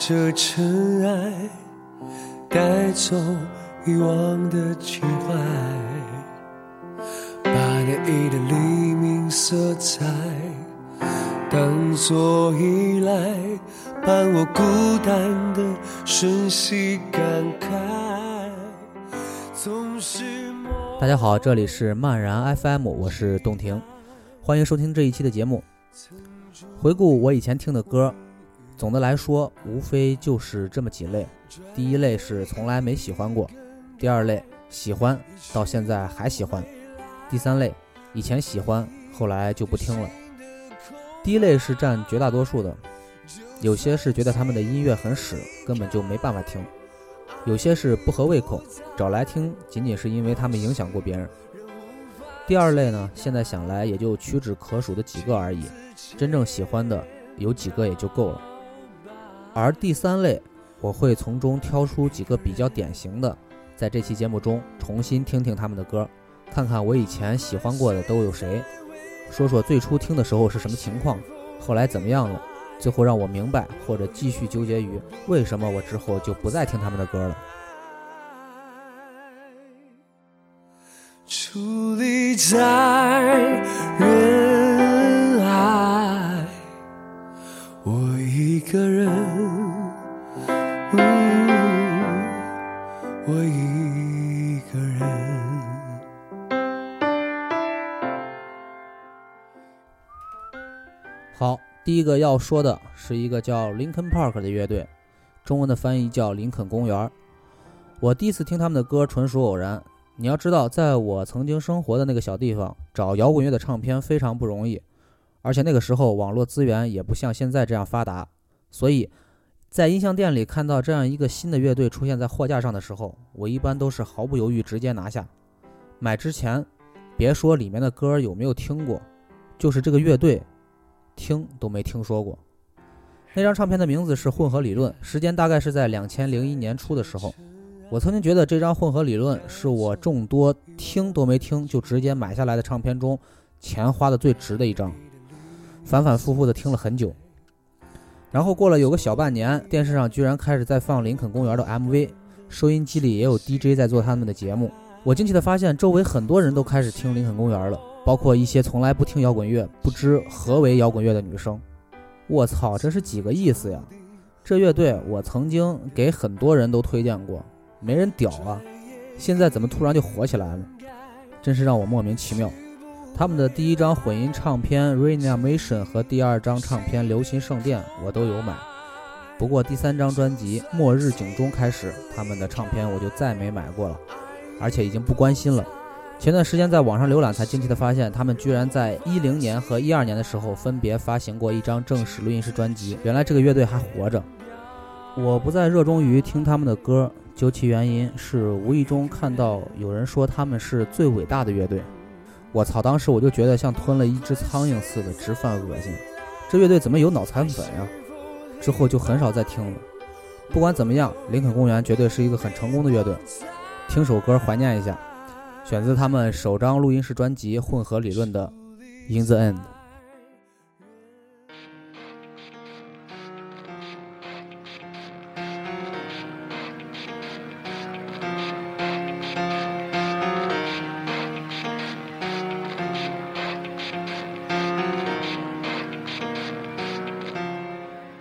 在这尘埃，带走遗忘的情怀，把那一点黎明色彩当作依赖，伴我孤单的瞬息感慨，总是大家好，这里是漫然 FM，我是洞庭，欢迎收听这一期的节目。回顾我以前听的歌，总的来说无非就是这么几类：第一类是从来没喜欢过；第二类喜欢到现在还喜欢；第三类以前喜欢，后来就不听了。第一类是占绝大多数的，有些是觉得他们的音乐很屎，根本就没办法听；有些是不合胃口，找来听仅仅是因为他们影响过别人。第二类呢，现在想来也就屈指可数的几个而已，真正喜欢的有几个也就够了。而第三类，我会从中挑出几个比较典型的，在这期节目中重新听听他们的歌，看看我以前喜欢过的都有谁，说说最初听的时候是什么情况，后来怎么样了，最后让我明白或者继续纠结于为什么我之后就不再听他们的歌了。矗立在第一个要说的是一个叫 Lincoln Park 的乐队，中文的翻译叫林肯公园。我第一次听他们的歌纯属偶然。你要知道，在我曾经生活的那个小地方，找摇滚乐的唱片非常不容易，而且那个时候网络资源也不像现在这样发达，所以，在音像店里看到这样一个新的乐队出现在货架上的时候，我一般都是毫不犹豫直接拿下。买之前，别说里面的歌有没有听过，就是这个乐队，听都没听说过。那张唱片的名字是《混合理论》，时间大概是在两千零一年初的时候。我曾经觉得这张混合理论是我众多听都没听就直接买下来的唱片中钱花的最值的一张，反反复复的听了很久。然后过了有个小半年，电视上居然开始在放林肯公园的 MV，收音机里也有 DJ 在做他们的节目。我惊奇的发现，周围很多人都开始听林肯公园了，包括一些从来不听摇滚乐、不知何为摇滚乐的女生。我操，这是几个意思呀？这乐队我曾经给很多人都推荐过。没人屌啊！现在怎么突然就火起来了？真是让我莫名其妙。他们的第一张混音唱片《Reanimation》和第二张唱片《流行圣殿》我都有买，不过第三张专辑《末日警钟》开始，他们的唱片我就再没买过了，而且已经不关心了。前段时间在网上浏览，才惊奇的发现，他们居然在一零年和一二年的时候分别发行过一张正式录音室专辑。原来这个乐队还活着。我不再热衷于听他们的歌。究其原因，是无意中看到有人说他们是最伟大的乐队。我操！当时我就觉得像吞了一只苍蝇似的，直犯恶心。这乐队怎么有脑残粉呀？之后就很少再听了。不管怎么样，林肯公园绝对是一个很成功的乐队。听首歌怀念一下，选自他们首张录音室专辑《混合理论》的《In the End》。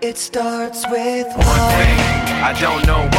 It starts with one thing. I don't know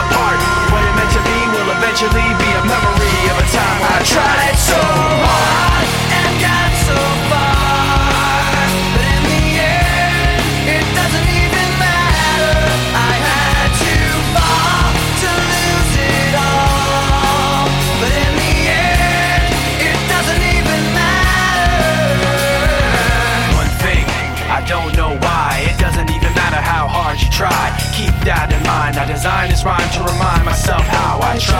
Eventually be a memory of a time I tried so hard and got so far.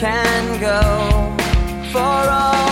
can go. For all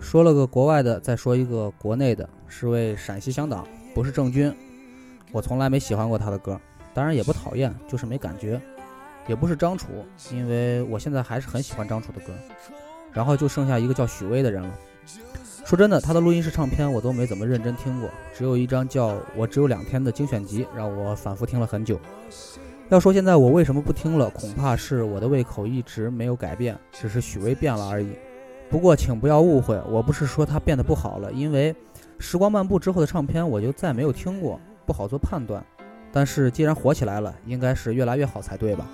说了个国外的，再说一个国内的，是位陕西乡党，不是郑钧。我从来没喜欢过他的歌，当然也不讨厌，就是没感觉。也不是张楚，因为我现在还是很喜欢张楚的歌。然后就剩下一个叫许巍的人了。说真的，他的录音室唱片我都没怎么认真听过，只有一张叫《我只有两天》的精选集，让我反复听了很久。要说现在我为什么不听了，恐怕是我的胃口一直没有改变，只是许巍变了而已。不过请不要误会，我不是说他变得不好了，因为时光漫步之后的唱片我就再没有听过，不好做判断。但是既然火起来了，应该是越来越好才对吧？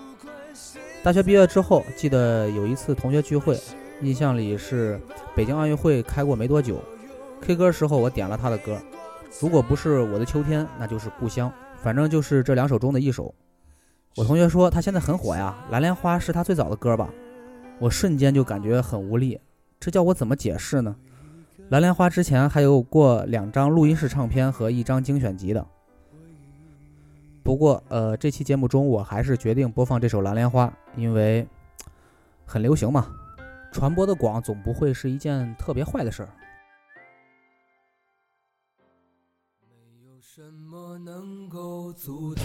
大学毕业之后，记得有一次同学聚会，印象里是北京奥运会开过没多久，K 歌时候我点了他的歌，如果不是我的秋天，那就是故乡，反正就是这两首中的一首。我同学说他现在很火呀，《蓝莲花》是他最早的歌吧？我瞬间就感觉很无力，这叫我怎么解释呢？《蓝莲花》之前还有过两张录音室唱片和一张精选集的。不过，呃，这期节目中我还是决定播放这首《蓝莲花》，因为很流行嘛，传播的广总不会是一件特别坏的事儿。没有什么能够阻挡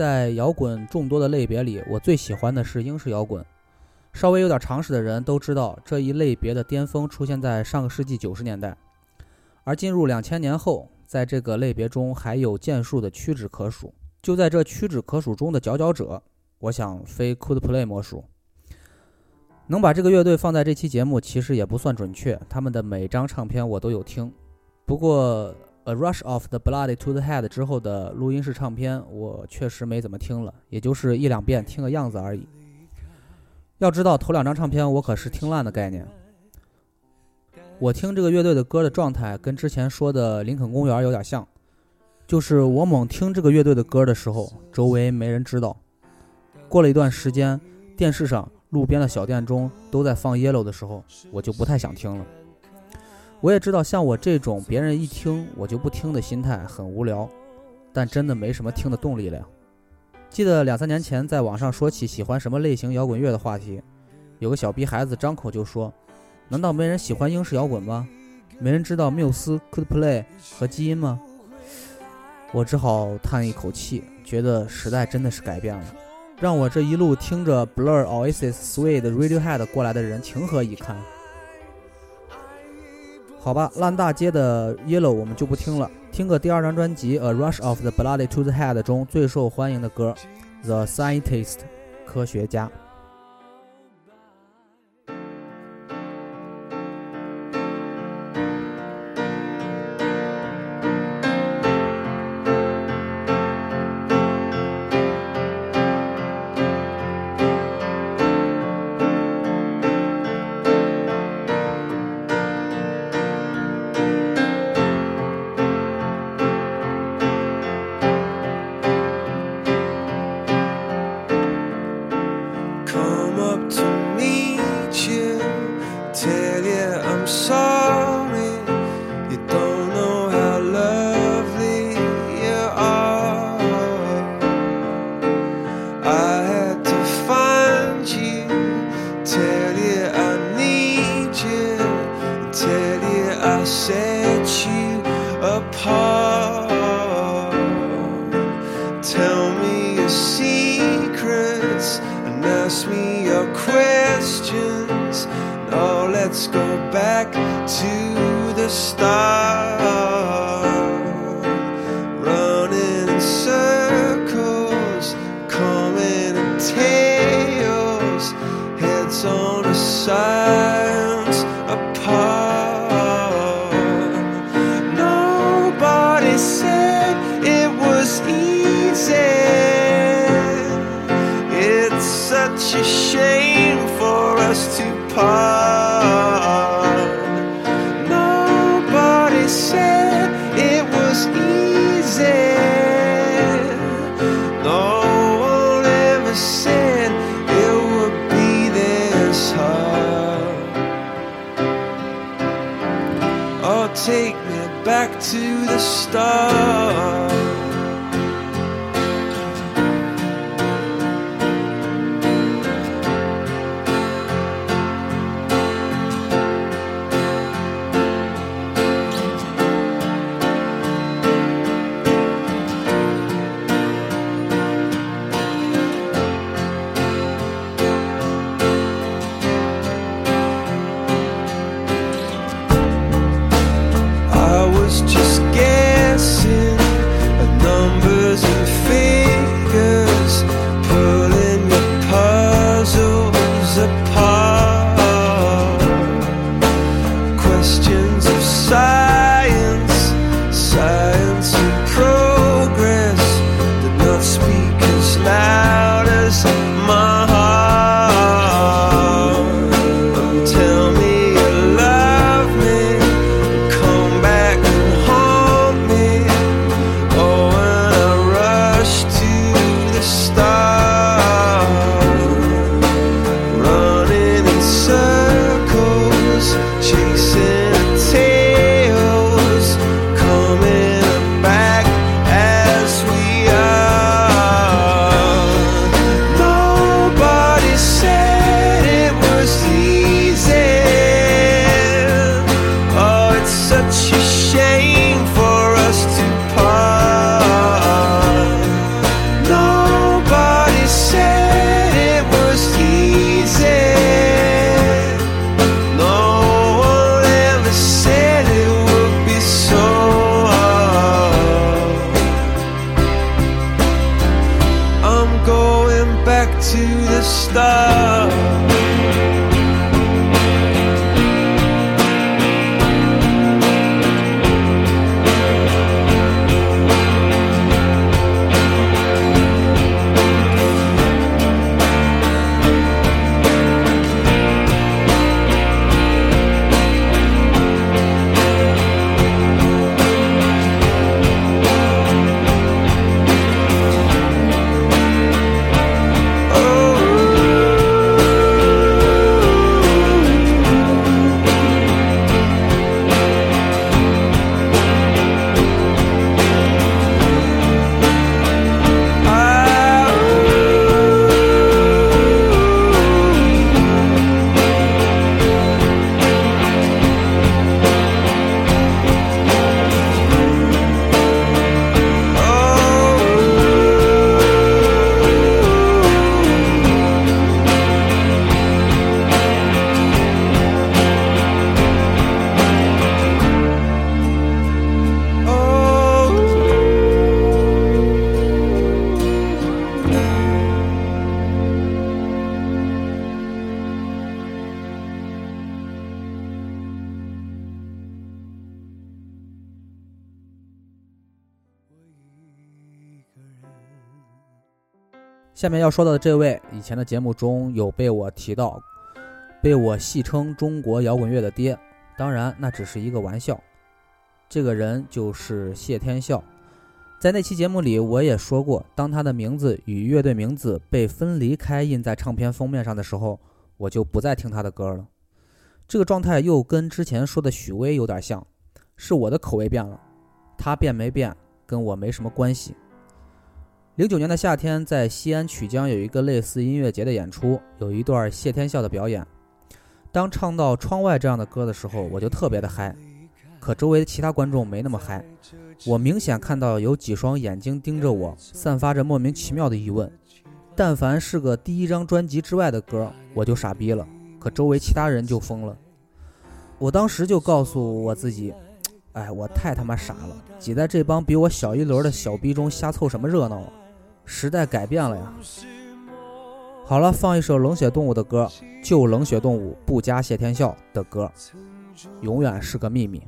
在摇滚众多的类别里，我最喜欢的是英式摇滚。稍微有点常识的人都知道，这一类别的巅峰出现在上个世纪九十年代，而进入两千年后，在这个类别中还有建树的屈指可数。就在这屈指可数中的佼佼者，我想非 Could Play 莫属。能把这个乐队放在这期节目，其实也不算准确。他们的每张唱片我都有听，不过。《A Rush of the Blood to the Head》之后的录音室唱片，我确实没怎么听了，也就是一两遍听个样子而已。要知道，头两张唱片我可是听烂的概念。我听这个乐队的歌的状态，跟之前说的林肯公园有点像，就是我猛听这个乐队的歌的时候，周围没人知道。过了一段时间，电视上、路边的小店中都在放《Yellow》的时候，我就不太想听了。我也知道，像我这种别人一听我就不听的心态很无聊，但真的没什么听的动力了。呀。记得两三年前在网上说起喜欢什么类型摇滚乐的话题，有个小逼孩子张口就说：“难道没人喜欢英式摇滚吗？没人知道缪斯、Coldplay 和基因吗？”我只好叹一口气，觉得时代真的是改变了，让我这一路听着 Blur、Oasis、Suede、Radiohead 过来的人情何以堪？好吧烂大街的 yellow 我们就不听了听个第二张专辑 a rush of the bloody to the head 中最受欢迎的歌 the scientist 科学家 to the stars. 下面要说到的这位，以前的节目中有被我提到，被我戏称中国摇滚乐的爹。当然，那只是一个玩笑。这个人就是谢天笑。在那期节目里，我也说过，当他的名字与乐队名字被分离开印在唱片封面上的时候，我就不再听他的歌了。这个状态又跟之前说的许巍有点像，是我的口味变了，他变没变跟我没什么关系。零九年的夏天，在西安曲江有一个类似音乐节的演出，有一段谢天笑的表演。当唱到《窗外》这样的歌的时候，我就特别的嗨。可周围的其他观众没那么嗨，我明显看到有几双眼睛盯着我，散发着莫名其妙的疑问。但凡是个第一张专辑之外的歌，我就傻逼了。可周围其他人就疯了。我当时就告诉我自己，哎，我太他妈傻了，挤在这帮比我小一轮的小逼中瞎凑什么热闹啊！时代改变了呀。好了，放一首冷血动物的歌，就冷血动物不加谢天笑的歌，永远是个秘密。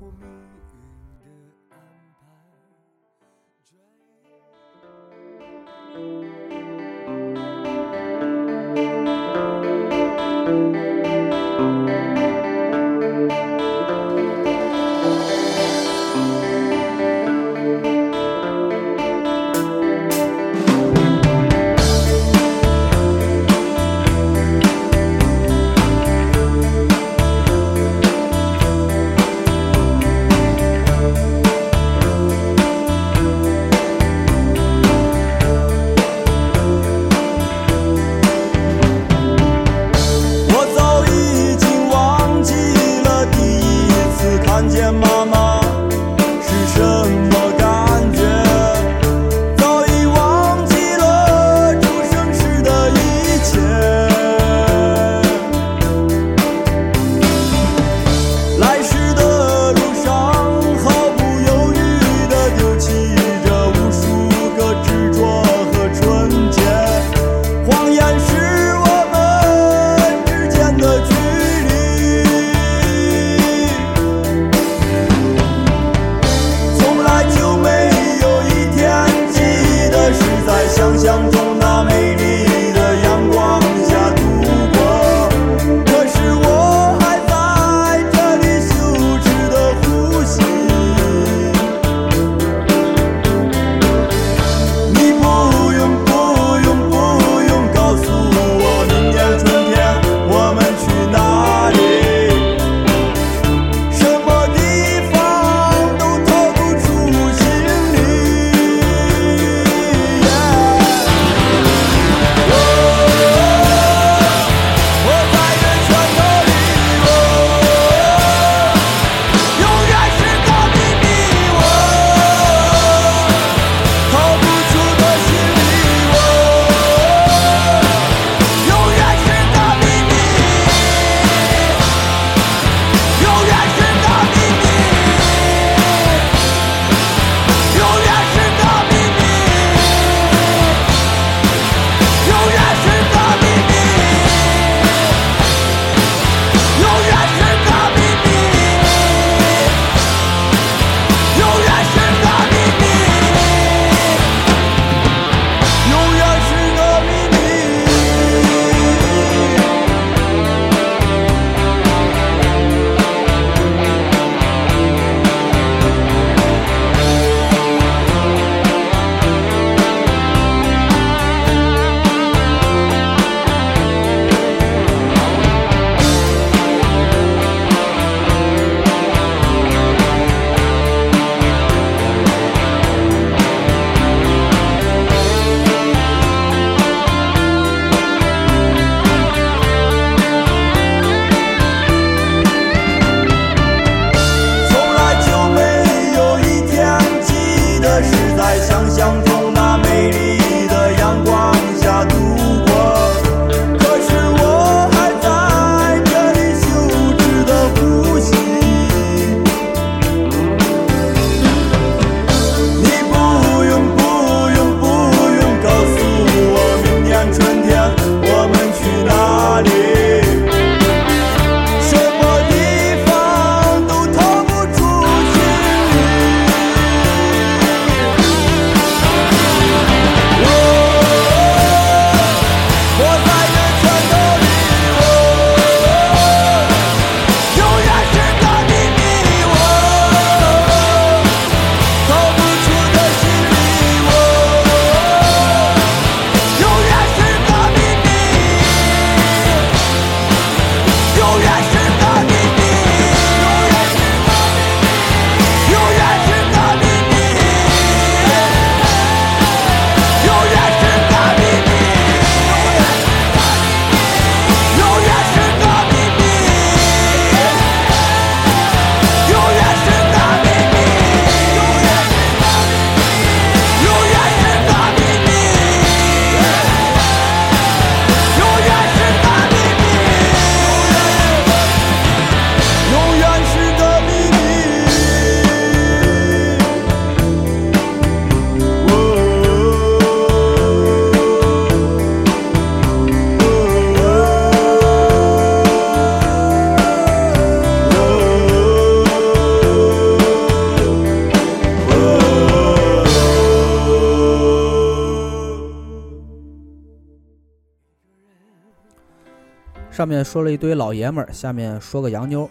上面说了一堆老爷们儿，下面说个洋妞，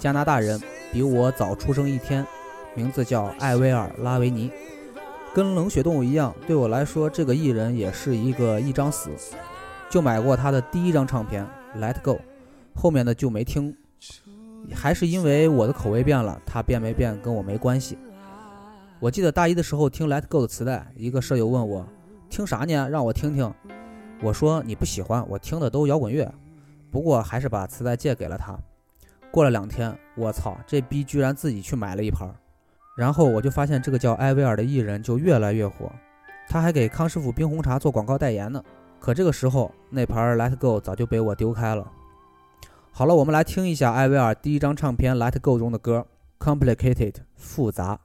加拿大人，比我早出生一天，名字叫艾薇儿·拉维尼。跟冷血动物一样，对我来说，这个艺人也是一个一张死。就买过他的第一张唱片《Let Go》，后面的就没听，还是因为我的口味变了，他变没变跟我没关系。我记得大一的时候听《Let Go》的磁带，一个舍友问我听啥呢？让我听听。我说你不喜欢，我听的都摇滚乐。不过还是把磁带借给了他。过了两天，我操，这逼居然自己去买了一盘。然后我就发现这个叫艾薇儿的艺人就越来越火，他还给康师傅冰红茶做广告代言呢。可这个时候，那盘《Let Go》早就被我丢开了。好了，我们来听一下艾薇儿第一张唱片《Let Go》中的歌，《Complicated》复杂。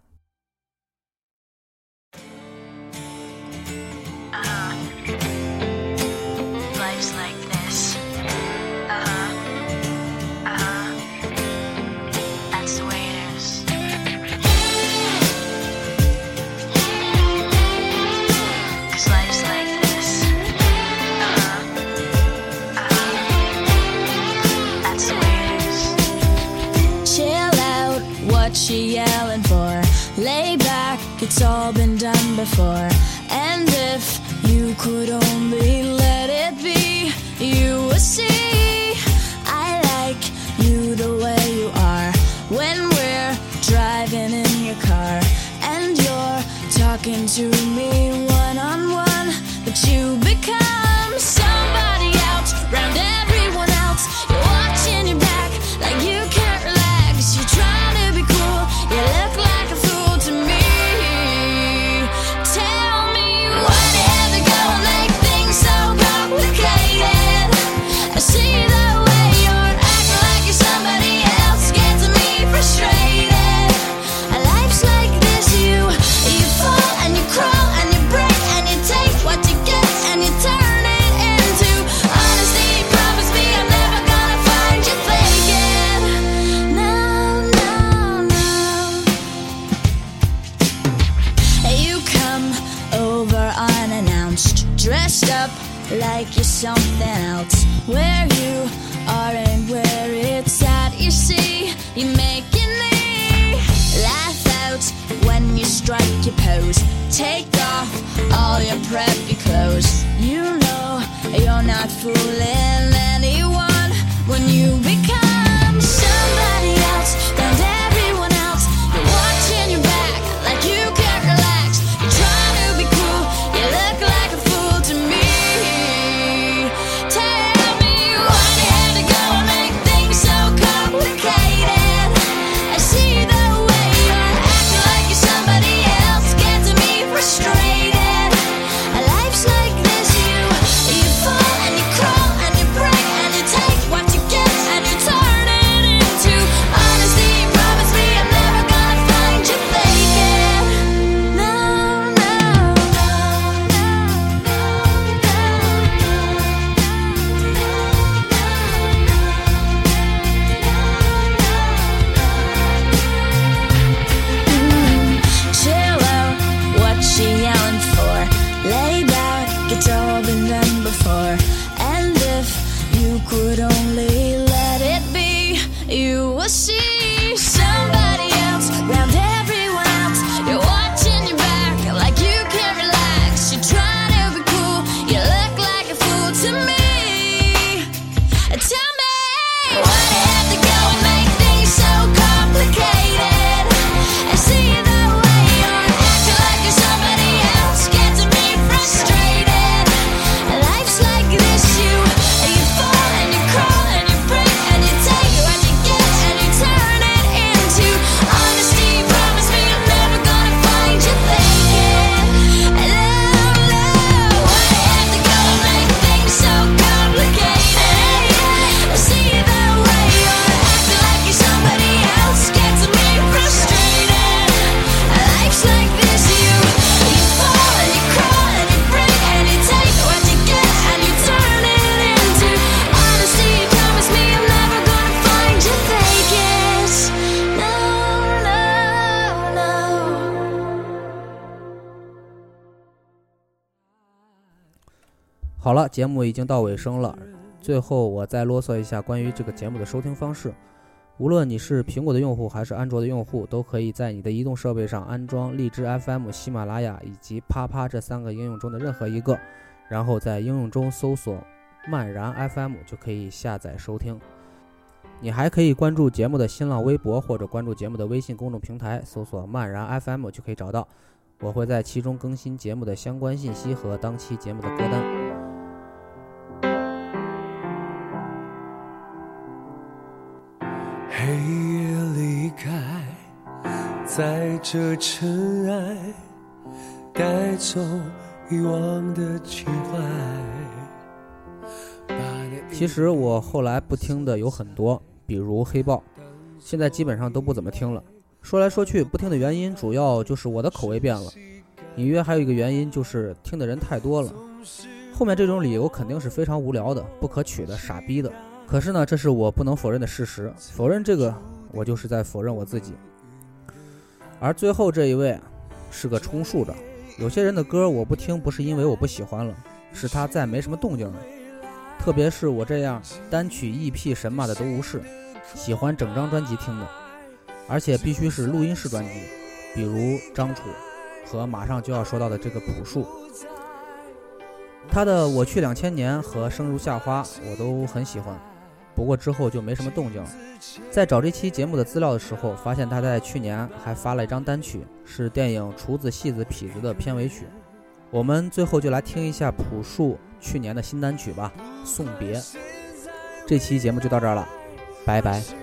Before. And if you could only 节目已经到尾声了。最后我再啰嗦一下关于这个节目的收听方式。无论你是苹果的用户还是安卓的用户，都可以在你的移动设备上安装荔枝 FM、喜马拉雅以及啪啪这三个应用中的任何一个，然后在应用中搜索“漫然 FM” 就可以下载收听。你还可以关注节目的新浪微博或者关注节目的微信公众平台，搜索“漫然 FM” 就可以找到。我会在其中更新节目的相关信息和当期节目的歌单。在这尘埃，带走遗忘的情怀。其实我后来不听的有很多，比如黑豹，现在基本上都不怎么听了。说来说去，不听的原因主要就是我的口味变了，隐约还有一个原因就是听的人太多了。后面这种理由肯定是非常无聊的、不可取的、傻逼的。可是呢，这是我不能否认的事实。否认这个，我就是在否认我自己。而最后这一位，是个充数的。有些人的歌我不听，不是因为我不喜欢了，是他再没什么动静了。特别是我这样单曲 EP 神马的都无视，喜欢整张专辑听的，而且必须是录音室专辑，比如张楚和马上就要说到的这个朴树。他的《我去两千年》和《生如夏花》我都很喜欢，不过之后就没什么动静了。在找这期节目的资料的时候，发现他在去年还发了一张单曲，是电影《厨子戏子痞子》的片尾曲。我们最后就来听一下朴树去年的新单曲吧，《送别》。这期节目就到这儿了，拜拜。